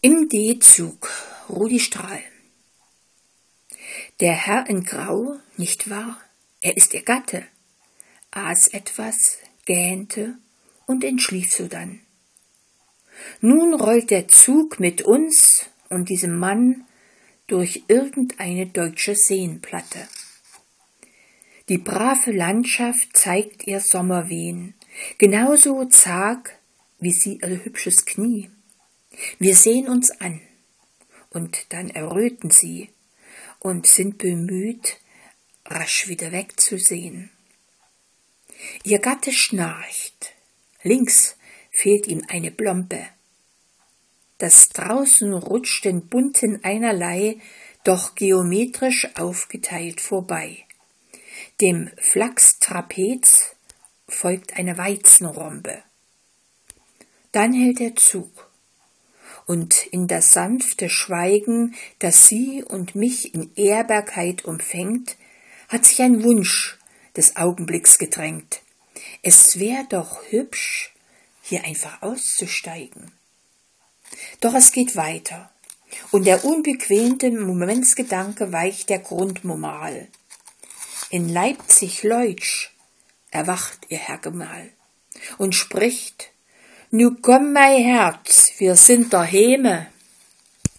Im D-Zug Rudi Strahl. Der Herr in Grau, nicht wahr? Er ist ihr Gatte, aß etwas, gähnte und entschlief sodann. Nun rollt der Zug mit uns und diesem Mann durch irgendeine deutsche Seenplatte. Die brave Landschaft zeigt ihr Sommerwehen, genauso zag wie sie ihr hübsches Knie. Wir sehen uns an, und dann erröten sie und sind bemüht, rasch wieder wegzusehen. Ihr Gatte schnarcht, links fehlt ihm eine Blompe. Das draußen rutscht in bunten einerlei, doch geometrisch aufgeteilt vorbei. Dem Flachstrapez folgt eine Weizenrombe. Dann hält der Zug und in das sanfte Schweigen, das sie und mich in Ehrbarkeit umfängt, hat sich ein Wunsch des Augenblicks gedrängt. Es wär doch hübsch, hier einfach auszusteigen. Doch es geht weiter, und der unbequemte Momentsgedanke weicht der Grundmoral. In Leipzig-Leutsch erwacht ihr Herr Gemahl und spricht Nu komm, mein Herz, wir sind Heme.